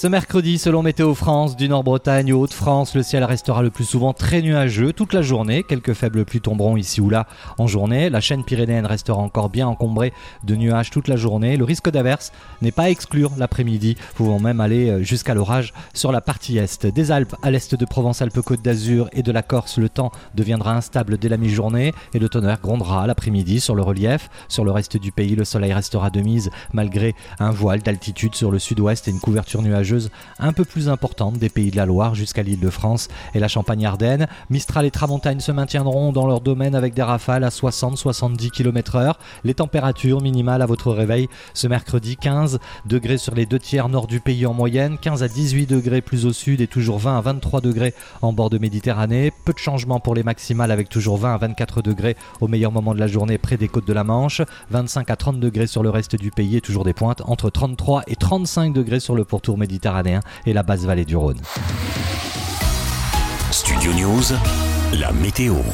Ce mercredi, selon Météo France, du Nord-Bretagne aux Hauts-de-France, le ciel restera le plus souvent très nuageux toute la journée. Quelques faibles pluies tomberont ici ou là en journée. La chaîne pyrénéenne restera encore bien encombrée de nuages toute la journée. Le risque d'averse n'est pas à exclure l'après-midi, pouvant même aller euh, jusqu'à l'orage sur la partie est. Des Alpes à l'est de Provence-Alpes-Côte d'Azur et de la Corse, le temps deviendra instable dès la mi-journée et le tonnerre grondera l'après-midi sur le relief. Sur le reste du pays, le soleil restera de mise malgré un voile d'altitude sur le sud-ouest et une couverture nuageuse un peu plus importante des pays de la Loire jusqu'à l'île de France et la Champagne-Ardenne. Mistral et Tramontagne se maintiendront dans leur domaine avec des rafales à 60-70 km/h. Les températures minimales à votre réveil ce mercredi 15 degrés sur les deux tiers nord du pays en moyenne, 15 à 18 degrés plus au sud et toujours 20 à 23 degrés en bord de Méditerranée. Peu de changements pour les maximales avec toujours 20 à 24 degrés au meilleur moment de la journée près des côtes de la Manche, 25 à 30 degrés sur le reste du pays et toujours des pointes entre 33 et 35 degrés sur le pourtour méditerranéen et la basse vallée du Rhône. Studio News, la météo.